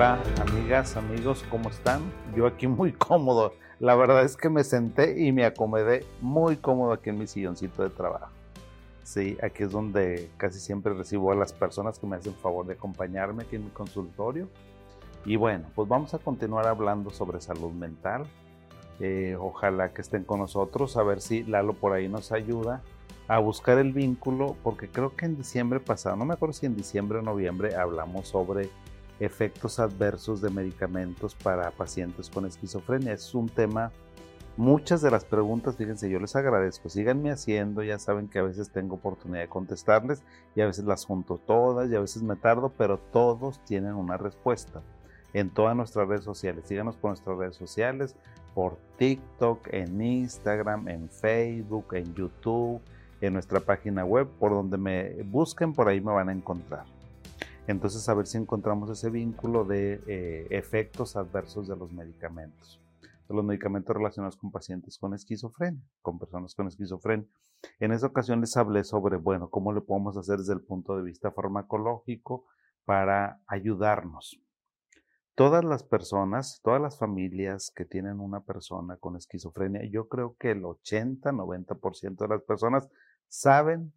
Hola, amigas, amigos, ¿cómo están? Yo aquí muy cómodo. La verdad es que me senté y me acomodé muy cómodo aquí en mi silloncito de trabajo. Sí, aquí es donde casi siempre recibo a las personas que me hacen favor de acompañarme aquí en mi consultorio. Y bueno, pues vamos a continuar hablando sobre salud mental. Eh, ojalá que estén con nosotros, a ver si Lalo por ahí nos ayuda a buscar el vínculo, porque creo que en diciembre pasado, no me acuerdo si en diciembre o noviembre, hablamos sobre efectos adversos de medicamentos para pacientes con esquizofrenia. Es un tema, muchas de las preguntas, fíjense, yo les agradezco, síganme haciendo, ya saben que a veces tengo oportunidad de contestarles y a veces las junto todas y a veces me tardo, pero todos tienen una respuesta en todas nuestras redes sociales. Síganos por nuestras redes sociales, por TikTok, en Instagram, en Facebook, en YouTube, en nuestra página web, por donde me busquen, por ahí me van a encontrar. Entonces, a ver si encontramos ese vínculo de eh, efectos adversos de los medicamentos, de los medicamentos relacionados con pacientes con esquizofrenia, con personas con esquizofrenia. En esa ocasión les hablé sobre, bueno, cómo le podemos hacer desde el punto de vista farmacológico para ayudarnos. Todas las personas, todas las familias que tienen una persona con esquizofrenia, yo creo que el 80-90% de las personas saben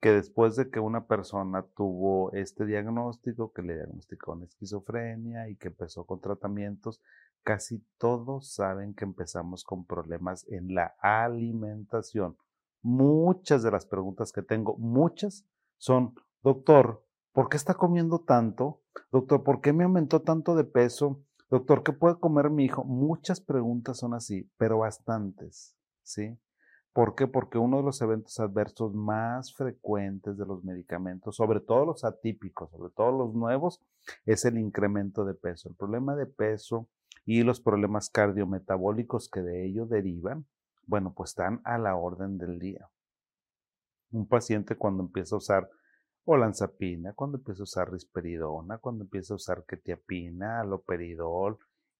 que después de que una persona tuvo este diagnóstico, que le diagnosticó esquizofrenia y que empezó con tratamientos, casi todos saben que empezamos con problemas en la alimentación. Muchas de las preguntas que tengo, muchas, son, doctor, ¿por qué está comiendo tanto? Doctor, ¿por qué me aumentó tanto de peso? Doctor, ¿qué puede comer mi hijo? Muchas preguntas son así, pero bastantes, ¿sí? ¿Por qué? Porque uno de los eventos adversos más frecuentes de los medicamentos, sobre todo los atípicos, sobre todo los nuevos, es el incremento de peso. El problema de peso y los problemas cardiometabólicos que de ello derivan, bueno, pues están a la orden del día. Un paciente cuando empieza a usar olanzapina, cuando empieza a usar risperidona, cuando empieza a usar ketiapina, aloperidol,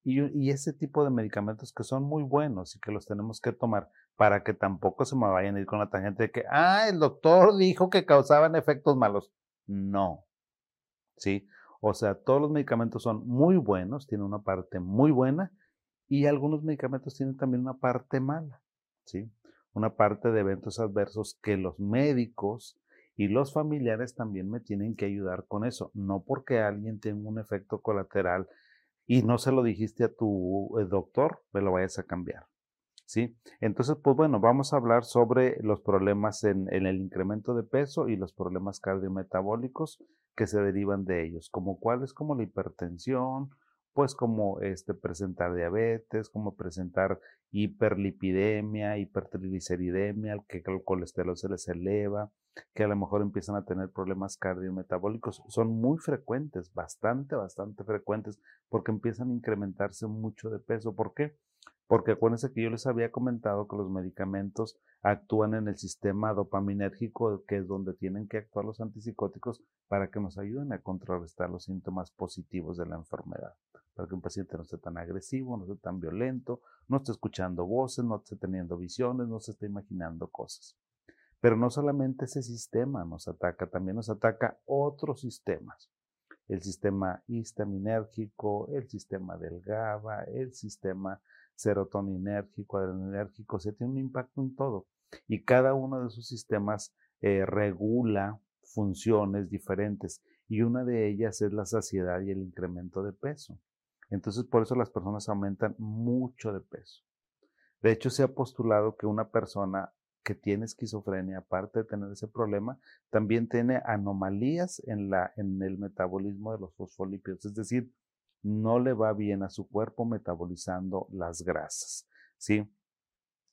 y, ese tipo de medicamentos que son muy buenos y que los tenemos que tomar para que tampoco se me vayan a ir con la tangente de que, ah, el doctor dijo que causaban efectos malos. No. ¿Sí? O sea, todos los medicamentos son muy buenos, tienen una parte muy buena y algunos medicamentos tienen también una parte mala. ¿Sí? Una parte de eventos adversos que los médicos y los familiares también me tienen que ayudar con eso. No porque alguien tenga un efecto colateral y no se lo dijiste a tu eh, doctor, me lo vayas a cambiar. ¿Sí? Entonces, pues bueno, vamos a hablar sobre los problemas en, el incremento de peso y los problemas cardiometabólicos que se derivan de ellos, como cuáles, como la hipertensión, pues como este, presentar diabetes, como presentar hiperlipidemia, hipertrigliceridemia, que el colesterol se les eleva, que a lo mejor empiezan a tener problemas cardiometabólicos. Son muy frecuentes, bastante, bastante frecuentes, porque empiezan a incrementarse mucho de peso. ¿Por qué? Porque acuérdense que yo les había comentado que los medicamentos actúan en el sistema dopaminérgico, que es donde tienen que actuar los antipsicóticos para que nos ayuden a contrarrestar los síntomas positivos de la enfermedad. Para que un paciente no esté tan agresivo, no esté tan violento, no esté escuchando voces, no esté teniendo visiones, no se esté imaginando cosas. Pero no solamente ese sistema nos ataca, también nos ataca otros sistemas el sistema histaminérgico, el sistema del GABA, el sistema serotoninérgico, adreninérgico, se tiene un impacto en todo. Y cada uno de esos sistemas eh, regula funciones diferentes y una de ellas es la saciedad y el incremento de peso. Entonces, por eso las personas aumentan mucho de peso. De hecho, se ha postulado que una persona que tiene esquizofrenia, aparte de tener ese problema, también tiene anomalías en, la, en el metabolismo de los fosfolípidos, es decir, no le va bien a su cuerpo metabolizando las grasas, ¿sí?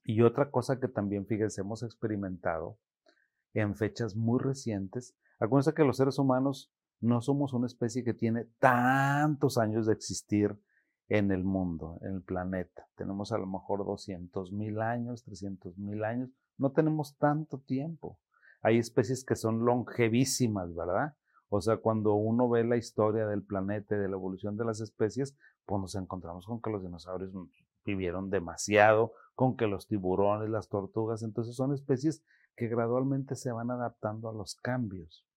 Y otra cosa que también, fíjense, hemos experimentado en fechas muy recientes, acuérdense que los seres humanos no somos una especie que tiene tantos años de existir en el mundo, en el planeta. Tenemos a lo mejor 200 mil años, 300 mil años, no tenemos tanto tiempo. Hay especies que son longevísimas, ¿verdad? O sea, cuando uno ve la historia del planeta y de la evolución de las especies, pues nos encontramos con que los dinosaurios vivieron demasiado, con que los tiburones, las tortugas, entonces son especies que gradualmente se van adaptando a los cambios.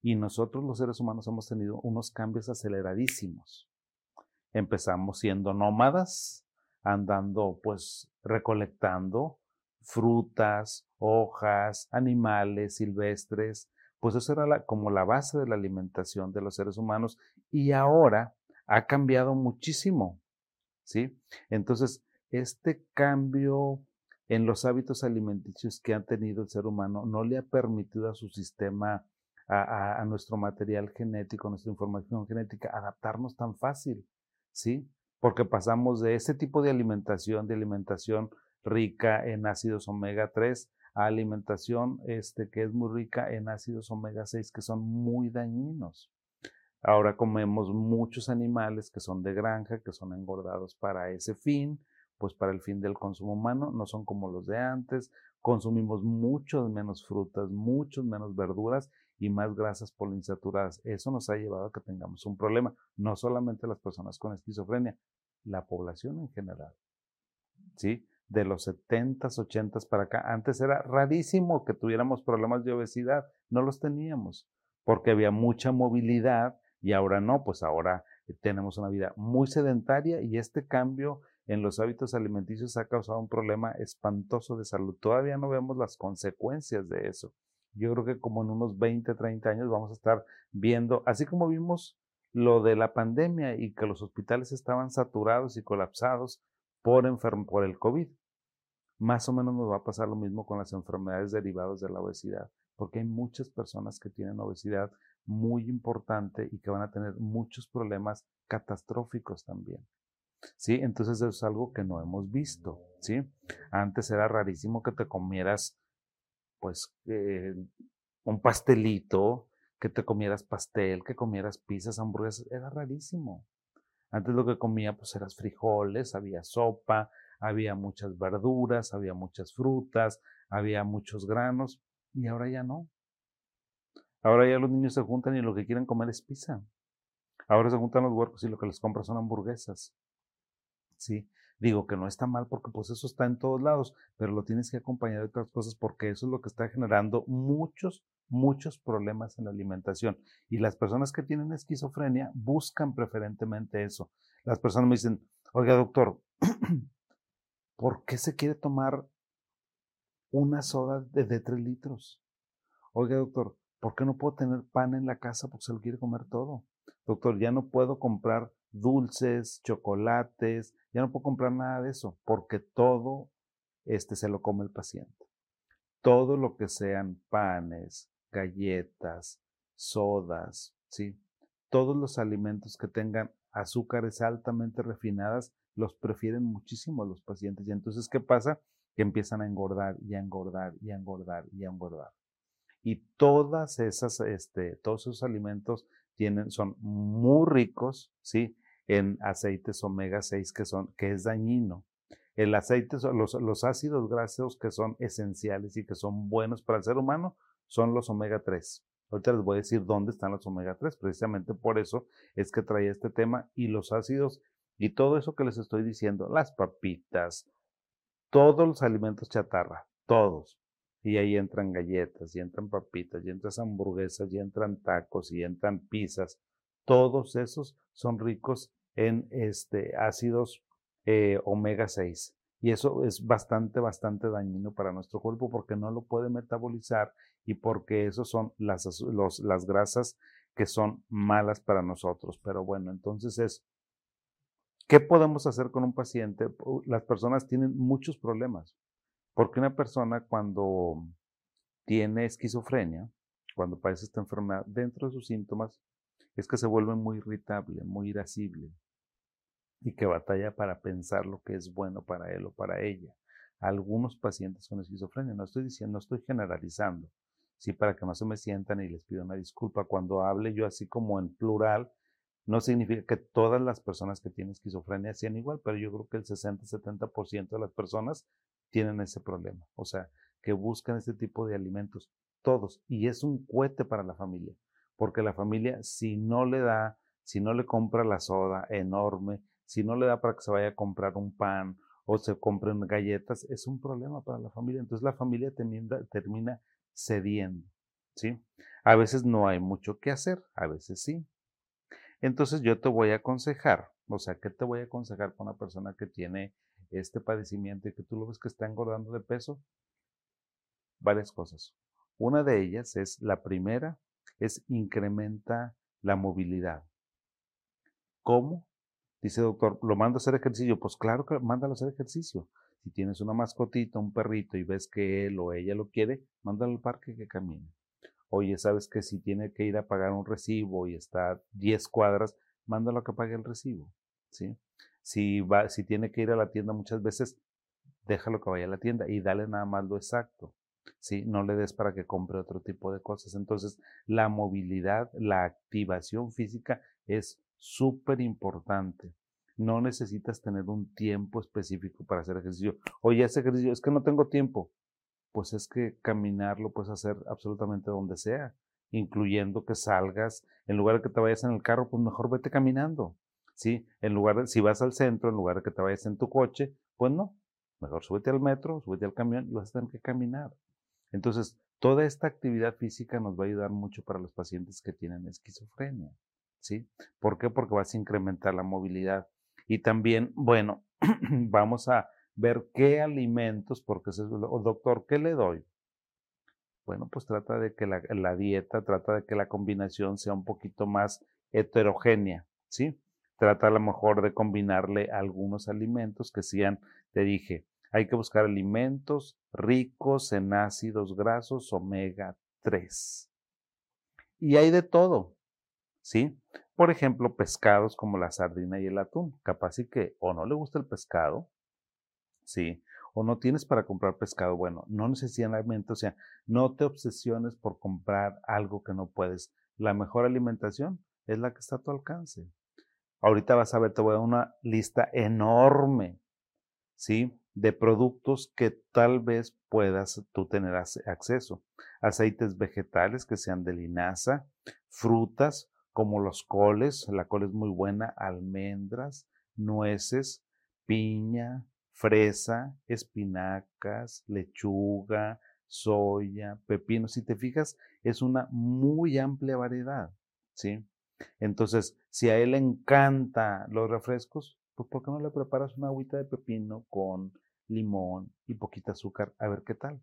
Y nosotros los seres humanos hemos tenido unos cambios aceleradísimos. Empezamos siendo nómadas, andando pues recolectando frutas, hojas, animales silvestres, pues eso era como la base de la alimentación de los seres humanos y ahora ha cambiado muchísimo, ¿sí? Entonces, este cambio en los hábitos alimenticios que ha tenido el ser humano no le ha permitido a su sistema, a, nuestro material genético, a nuestra información genética, adaptarnos tan fácil, ¿sí? Porque pasamos de ese tipo de alimentación, de alimentación rica en ácidos omega 3, a alimentación este, que es muy rica en ácidos omega 6 que son muy dañinos. Ahora comemos muchos animales que son de granja, que son engordados para ese fin, pues para el fin del consumo humano, no son como los de antes. Consumimos muchos menos frutas, muchos menos verduras y más grasas poliinsaturadas. Eso nos ha llevado a que tengamos un problema, no solamente las personas con esquizofrenia, la población en general. ¿Sí? De los 70s, 80s para acá. Antes era rarísimo que tuviéramos problemas de obesidad, no los teníamos, porque había mucha movilidad y ahora no, pues ahora tenemos una vida muy sedentaria y este cambio en los hábitos alimenticios ha causado un problema espantoso de salud. Todavía no vemos las consecuencias de eso. Yo creo que como en unos 20, 30 años vamos a estar viendo, así como vimos lo de la pandemia y que los hospitales estaban saturados y colapsados por, por el COVID. Más o menos nos va a pasar lo mismo con las enfermedades derivadas de la obesidad, porque hay muchas personas que tienen obesidad muy importante y que van a tener muchos problemas catastróficos también. ¿Sí? Entonces eso es algo que no hemos visto, ¿sí? Antes era rarísimo que te comieras, pues, eh, un pastelito, que te comieras pastel, que comieras pizzas, hamburguesas, era rarísimo. Antes lo que comía, pues, eras frijoles, había sopa, había muchas verduras, había muchas frutas, había muchos granos y ahora ya no. Ahora ya los niños se juntan y lo que quieren comer es pizza. Ahora se juntan los huercos y lo que les compran son hamburguesas. Sí, digo que no está mal porque pues eso está en todos lados, pero lo tienes que acompañar de otras cosas porque eso es lo que está generando muchos, muchos problemas en la alimentación. Y las personas que tienen esquizofrenia buscan preferentemente eso. Las personas me dicen, oiga doctor, ¿por qué se quiere tomar una soda de, de 3 litros? Oiga, doctor, ¿por qué no puedo tener pan en la casa porque se lo quiere comer todo? Doctor, ya no puedo comprar dulces, chocolates, ya no puedo comprar nada de eso porque todo este se lo come el paciente. Todo lo que sean panes, galletas, sodas, ¿sí? Todos los alimentos que tengan azúcares altamente refinadas los prefieren muchísimo los pacientes. Y entonces, ¿qué pasa? Que empiezan a engordar y a engordar y a engordar y a engordar. Y todas esas, este, todos esos alimentos tienen, son muy ricos, ¿sí? En aceites omega 6 que son, que es dañino. El aceite, los, los ácidos grasos que son esenciales y que son buenos para el ser humano son los omega 3. Ahorita les voy a decir dónde están los omega 3, precisamente por eso es que traía este tema y los ácidos y todo eso que les estoy diciendo, las papitas, todos los alimentos chatarra, todos. Y ahí entran galletas, y entran papitas, y entran hamburguesas, y entran tacos, y entran pizzas. Todos esos son ricos en este, ácidos eh, omega 6. Y eso es bastante, bastante dañino para nuestro cuerpo porque no lo puede metabolizar y porque esos son las, las grasas que son malas para nosotros. Pero bueno, entonces es ¿Qué podemos hacer con un paciente? Las personas tienen muchos problemas, porque una persona cuando tiene esquizofrenia, cuando padece esta enfermedad, dentro de sus síntomas es que se vuelve muy irritable, muy irascible y que batalla para pensar lo que es bueno para él o para ella. Algunos pacientes con esquizofrenia, no estoy diciendo, no estoy generalizando, sí, para que no se me sientan y les pido una disculpa cuando hable yo así como en plural, no significa que todas las personas que tienen esquizofrenia sean igual, pero yo creo que el 60-70% de las personas tienen ese problema. O sea, que buscan este tipo de alimentos, todos. Y es un cohete para la familia, porque la familia, si no le da, si no le compra la soda enorme, si no le da para que se vaya a comprar un pan o se compren galletas, es un problema para la familia. Entonces la familia termina, termina cediendo. ¿sí? A veces no hay mucho que hacer, a veces sí. Entonces yo te voy a aconsejar, o sea, ¿qué te voy a aconsejar con una persona que tiene este padecimiento y que tú lo ves que está engordando de peso? Varias cosas. Una de ellas es, la primera, es incrementa la movilidad. ¿Cómo? Dice doctor, ¿lo mando a hacer ejercicio? Pues claro que mándalo a hacer ejercicio. Si tienes una mascotita, un perrito y ves que él o ella lo quiere, mándalo al parque que camine. Oye, sabes que si tiene que ir a pagar un recibo y está 10 cuadras, mándalo a que pague el recibo. ¿sí? Si, va, si tiene que ir a la tienda muchas veces, déjalo que vaya a la tienda y dale nada más lo exacto. ¿sí? No le des para que compre otro tipo de cosas. Entonces, la movilidad, la activación física es súper importante. No necesitas tener un tiempo específico para hacer ejercicio. Oye, ese ejercicio, es que no tengo tiempo. Pues es que caminar lo puedes hacer absolutamente donde sea, incluyendo que salgas, en lugar de que te vayas en el carro, pues mejor vete caminando. ¿Sí? En lugar de, si vas al centro, en lugar de que te vayas en tu coche, pues no, mejor súbete al metro, súbete al camión y vas a tener que caminar. Entonces, toda esta actividad física nos va a ayudar mucho para los pacientes que tienen esquizofrenia. ¿Sí? ¿Por qué? Porque vas a incrementar la movilidad. Y también, bueno, vamos a ver qué alimentos, porque es doctor, ¿qué le doy? Bueno, pues trata de que la, la, dieta, trata de que la combinación sea un poquito más heterogénea, ¿sí? Trata a lo mejor de combinarle algunos alimentos que sean, te dije, hay que buscar alimentos ricos en ácidos grasos omega 3. Y hay de todo, ¿sí? Por ejemplo, pescados como la sardina y el atún. Capaz y que o no le gusta el pescado, ¿sí? O no tienes para comprar pescado. Bueno, no necesariamente, o sea, no te obsesiones por comprar algo que no puedes. La mejor alimentación es la que está a tu alcance. Ahorita vas a ver, te voy a dar una lista enorme, ¿sí? de productos que tal vez puedas tú tener acceso. Aceites vegetales que sean de linaza, frutas como los coles, la col es muy buena, almendras, nueces, piña, fresa, espinacas, lechuga, soya, pepino. Si te fijas, es una muy amplia variedad, ¿sí? Entonces, si a él le encanta los refrescos, pues ¿por qué no le preparas una agüita de pepino con limón y poquita azúcar, a ver qué tal?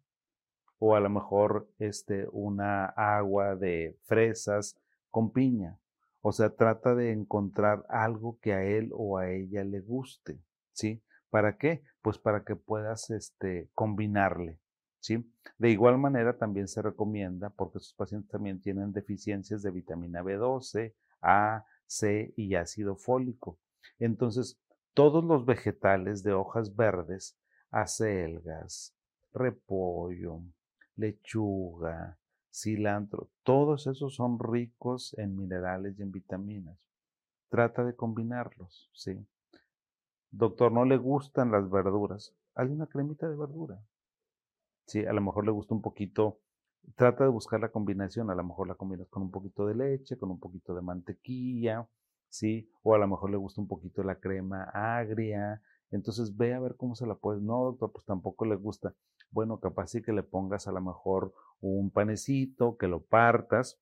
O a lo mejor este, una agua de fresas con piña. O sea, trata de encontrar algo que a él o a ella le guste, ¿sí? ¿Para qué? Pues para que puedas este, combinarle, ¿sí? De igual manera también se recomienda, porque sus pacientes también tienen deficiencias de vitamina B12, A, C y ácido fólico. Entonces, todos los vegetales de hojas verdes, acelgas, repollo, lechuga, cilantro, todos esos son ricos en minerales y en vitaminas. Trata de combinarlos, ¿sí? Doctor, no le gustan las verduras. Hay una cremita de verdura. Sí, a lo mejor le gusta un poquito. Trata de buscar la combinación. A lo mejor la combinas con un poquito de leche, con un poquito de mantequilla, ¿sí? O a lo mejor le gusta un poquito la crema agria. Entonces ve a ver cómo se la puedes. No, doctor, pues tampoco le gusta. Bueno, capaz sí que le pongas a lo mejor un panecito, que lo partas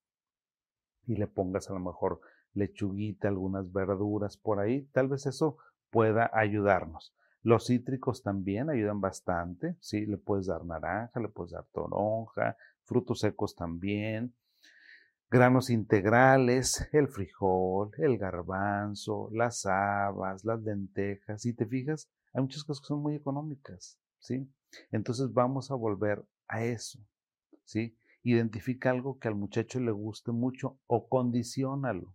y le pongas a lo mejor lechuguita, algunas verduras por ahí. Tal vez eso pueda ayudarnos. Los cítricos también ayudan bastante, ¿sí? Le puedes dar naranja, le puedes dar toronja, frutos secos también granos integrales, el frijol, el garbanzo, las habas, las lentejas. Si te fijas, hay muchas cosas que son muy económicas, ¿sí? Entonces vamos a volver a eso, ¿sí? Identifica algo que al muchacho le guste mucho o condicionalo.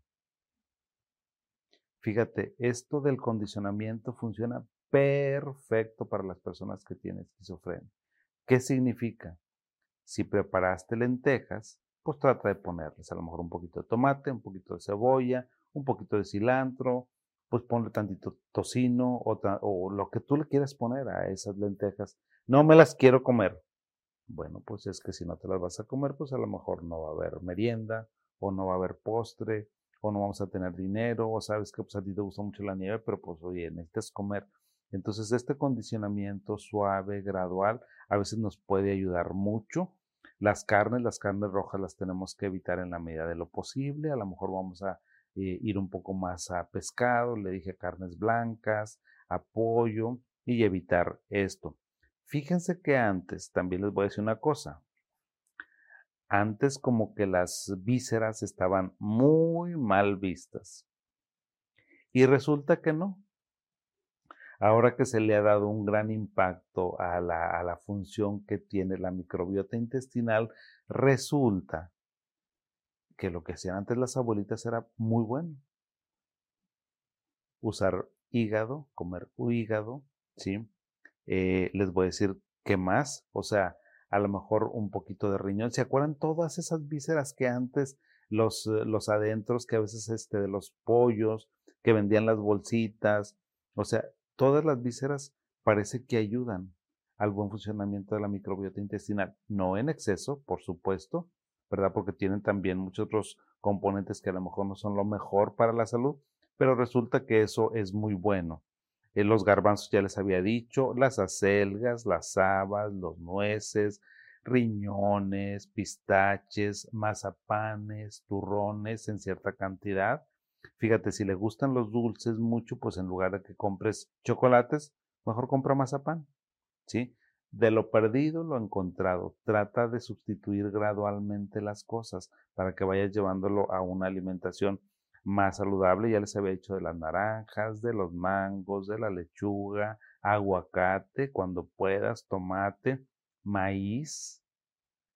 Fíjate, esto del condicionamiento funciona perfecto para las personas que tienen esquizofrenia. ¿Qué significa? Si preparaste lentejas, pues trata de ponerles a lo mejor un poquito de tomate, un poquito de cebolla, un poquito de cilantro, pues ponle tantito tocino o, o lo que tú le quieras poner a esas lentejas. No me las quiero comer. Bueno, pues es que si no te las vas a comer, pues a lo mejor no va a haber merienda o no va a haber postre o no vamos a tener dinero o sabes que pues a ti te gusta mucho la nieve, pero pues oye, necesitas comer. Entonces este condicionamiento suave, gradual, a veces nos puede ayudar mucho Las carnes, las carnes rojas las tenemos que evitar en la medida de lo posible. A lo mejor vamos a eh, ir un poco más a pescado, le dije carnes blancas, a pollo y evitar esto. Fíjense que antes, también les voy a decir una cosa, antes como que las vísceras estaban muy mal vistas. Y resulta que no. Ahora que se le ha dado un gran impacto a la, función que tiene la microbiota intestinal, resulta que lo que hacían antes las abuelitas era muy bueno. Usar hígado, comer hígado, ¿sí? Eh, les voy a decir qué más, o sea, a lo mejor un poquito de riñón. ¿Se acuerdan todas esas vísceras que antes los, eh, los adentros, que a veces este, de los pollos, que vendían las bolsitas? O sea, todas las vísceras parece que ayudan al buen funcionamiento de la microbiota intestinal. No en exceso, por supuesto, ¿verdad? Porque tienen también muchos otros componentes que a lo mejor no son lo mejor para la salud, pero resulta que eso es muy bueno. Eh, los garbanzos ya les había dicho, las acelgas, las habas, los nueces, riñones, pistaches, mazapanes, turrones en cierta cantidad. Fíjate, si le gustan los dulces mucho, pues en lugar de que compres chocolates, mejor compra mazapán. ¿Sí? De lo perdido, lo encontrado. Trata de sustituir gradualmente las cosas para que vayas llevándolo a una alimentación más saludable. Ya les había dicho de las naranjas, de los mangos, de la lechuga, aguacate, cuando puedas, tomate, maíz.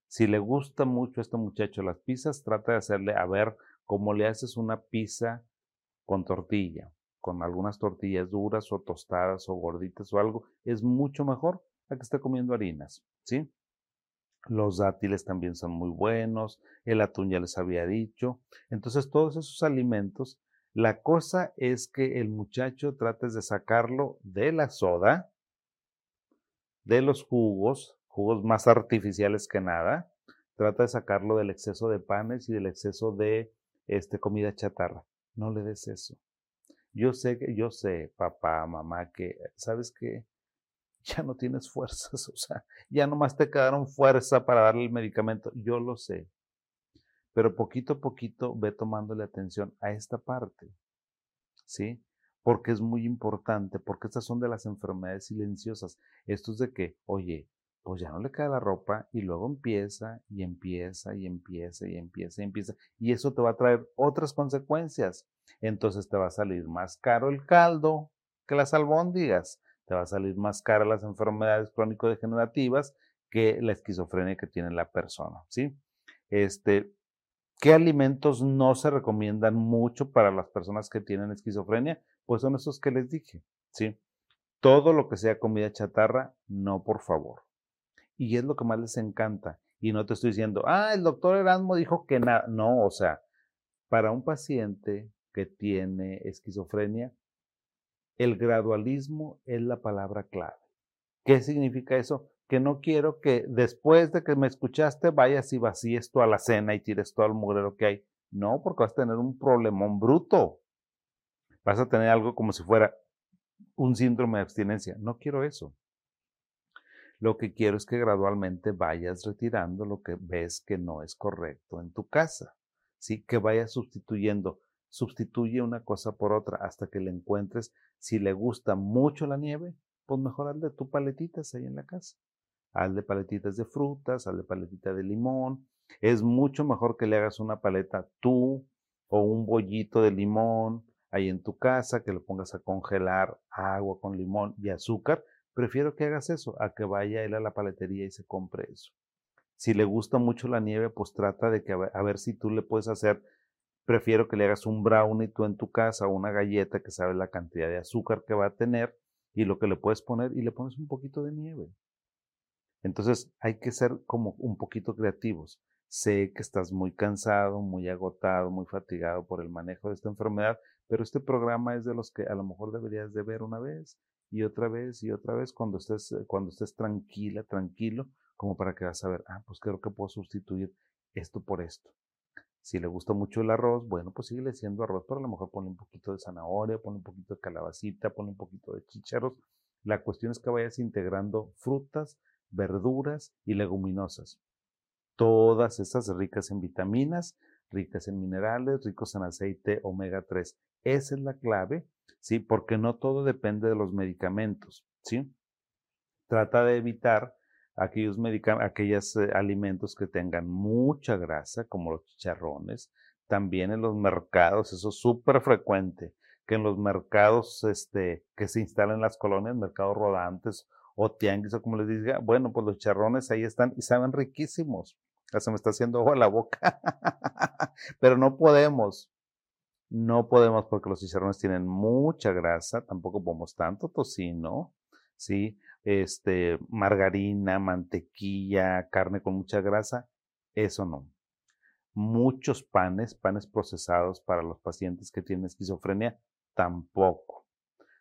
Si le gusta mucho a este muchacho las pizzas, trata de hacerle a ver cómo le haces una pizza con tortilla, con algunas tortillas duras o tostadas o gorditas o algo. Es mucho mejor a que esté comiendo harinas, ¿sí? Los dátiles también son muy buenos, el atún ya les había dicho. Entonces, todos esos alimentos, la cosa es que el muchacho trates de sacarlo de la soda, de los jugos, jugos más artificiales que nada. Trata de sacarlo del exceso de panes y del exceso de este, comida chatarra. No le des eso. Yo sé que, yo sé, papá, mamá, que, ¿sabes qué? Ya no tienes fuerzas, o sea, ya nomás te quedaron fuerza para darle el medicamento, yo lo sé. Pero poquito a poquito ve tomándole atención a esta parte, ¿sí? Porque es muy importante, porque estas son de las enfermedades silenciosas. Esto es de que, oye, pues ya no le queda la ropa y luego empieza y empieza y empieza y empieza y empieza. Y eso te va a traer otras consecuencias. Entonces te va a salir más caro el caldo que las albóndigas te va a salir más cara las enfermedades crónico-degenerativas que la esquizofrenia que tiene la persona, ¿sí? Este, ¿Qué alimentos no se recomiendan mucho para las personas que tienen esquizofrenia? Pues son esos que les dije, ¿sí? Todo lo que sea comida chatarra, no, por favor. Y es lo que más les encanta. Y no te estoy diciendo, ah, el doctor Erasmo dijo que nada. No, o sea, para un paciente que tiene esquizofrenia, el gradualismo es la palabra clave. ¿Qué significa eso? Que no quiero que después de que me escuchaste vayas y vacíes toda la cena y tires todo el mugrero que hay. No, porque vas a tener un problemón bruto. Vas a tener algo como si fuera un síndrome de abstinencia. No quiero eso. Lo que quiero es que gradualmente vayas retirando lo que ves que no es correcto en tu casa. ¿sí? Que vayas sustituyendo sustituye una cosa por otra hasta que le encuentres. Si le gusta mucho la nieve, pues mejor hazle tu paletitas ahí en la casa. Hazle paletitas de frutas, hazle paletita de limón. Es mucho mejor que le hagas una paleta tú o un bollito de limón ahí en tu casa, que lo pongas a congelar agua con limón y azúcar. Prefiero que hagas eso a que vaya él a la paletería y se compre eso. Si le gusta mucho la nieve, pues trata de que a ver si tú le puedes hacer prefiero que le hagas un brownie tú en tu casa una galleta que sabes la cantidad de azúcar que va a tener y lo que le puedes poner y le pones un poquito de nieve. Entonces hay que ser como un poquito creativos. Sé que estás muy cansado, muy agotado, muy fatigado por el manejo de esta enfermedad, pero este programa es de los que a lo mejor deberías de ver una vez y otra vez y otra vez cuando estés, cuando estés tranquila, tranquilo, como para que vas a ver, ah, pues creo que puedo sustituir esto por esto. Si le gusta mucho el arroz, bueno, pues sigue siendo arroz, pero a lo mejor pone un poquito de zanahoria, pone un poquito de calabacita, pone un poquito de chícharos. La cuestión es que vayas integrando frutas, verduras y leguminosas. Todas esas ricas en vitaminas, ricas en minerales, ricos en aceite omega 3. Esa es la clave, ¿sí? Porque no todo depende de los medicamentos, ¿sí? Trata de evitar aquellos, eh, alimentos que tengan mucha grasa, como los chicharrones. También en los mercados, eso es súper frecuente, que en los mercados este, que se instalan en las colonias, mercados rodantes o tianguis o como les diga, bueno, pues los chicharrones ahí están y saben riquísimos. Se me está haciendo ojo a la boca. Pero no podemos. No podemos porque los chicharrones tienen mucha grasa, tampoco podemos tanto tocino, ¿sí? Este, margarina, mantequilla, carne con mucha grasa, eso no. Muchos panes, panes procesados para los pacientes que tienen esquizofrenia, tampoco.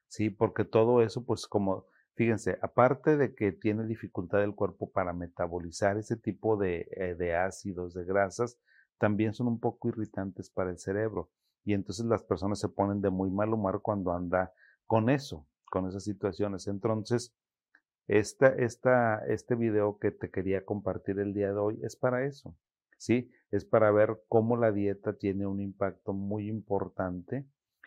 Sí, porque todo eso, pues como Fíjense, aparte de que tiene dificultad el cuerpo para metabolizar ese tipo de, eh, ácidos, de grasas, también son un poco irritantes para el cerebro. Y entonces las personas se ponen de muy mal humor cuando anda con eso, con esas situaciones. Entonces, esta, este video que te quería compartir el día de hoy es para eso, ¿sí? Es para ver cómo la dieta tiene un impacto muy importante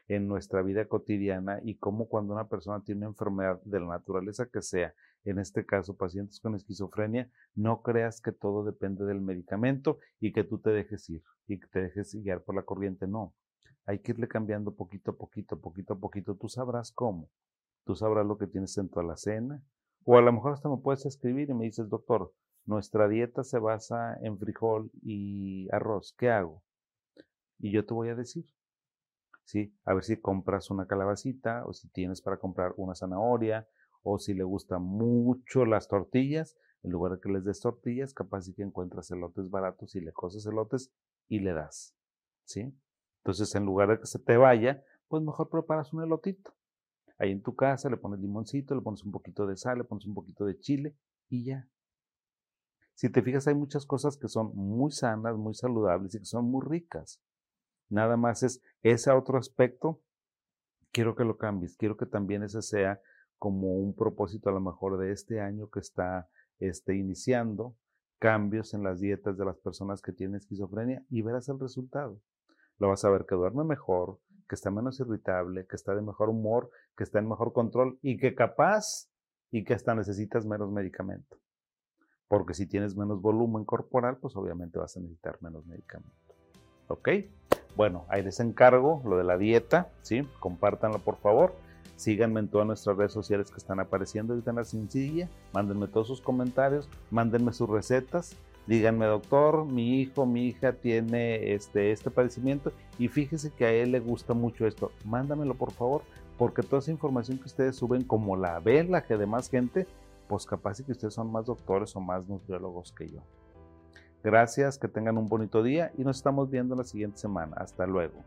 en nuestra vida cotidiana y cómo cuando una persona tiene una enfermedad de la naturaleza que sea, en este caso pacientes con esquizofrenia, no creas que todo depende del medicamento y que tú te dejes ir y que te dejes guiar por la corriente. No, hay que irle cambiando poquito a poquito, poquito a poquito. Tú sabrás cómo. Tú sabrás lo que tienes en tu alacena. O a lo mejor hasta me puedes escribir y me dices, doctor, nuestra dieta se basa en frijol y arroz. ¿Qué hago? Y yo te voy a decir. ¿sí? A ver si compras una calabacita o si tienes para comprar una zanahoria o si le gustan mucho las tortillas, en lugar de que les des tortillas, capaz si encuentras elotes baratos y le coces elotes y le das, ¿sí? Entonces, en lugar de que se te vaya, pues mejor preparas un elotito. Ahí en tu casa le pones limoncito, le pones un poquito de sal, le pones un poquito de chile y ya. Si te fijas, hay muchas cosas que son muy sanas, muy saludables y que son muy ricas. Nada más es ese otro aspecto, quiero que lo cambies, quiero que también ese sea como un propósito a lo mejor de este año que está este, iniciando, cambios en las dietas de las personas que tienen esquizofrenia y verás el resultado. Lo vas a ver que duerme mejor, que está menos irritable, que está de mejor humor, que está en mejor control y que capaz y que hasta necesitas menos medicamento. Porque si tienes menos volumen corporal, pues obviamente vas a necesitar menos medicamento. ¿Ok? Bueno, ahí les encargo lo de la dieta, ¿sí? Compártanlo por favor. Síganme en todas nuestras redes sociales que están apareciendo ahorita en la. Mándenme todos sus comentarios, mándenme sus recetas. Díganme, doctor, mi hijo, mi hija tiene este, este padecimiento y fíjese que a él le gusta mucho esto. Mándamelo por favor, porque toda esa información que ustedes suben, como la ven la que de más gente, pues capaz que ustedes son más doctores o más nutriólogos que yo. Gracias, que tengan un bonito día y nos estamos viendo la siguiente semana. Hasta luego.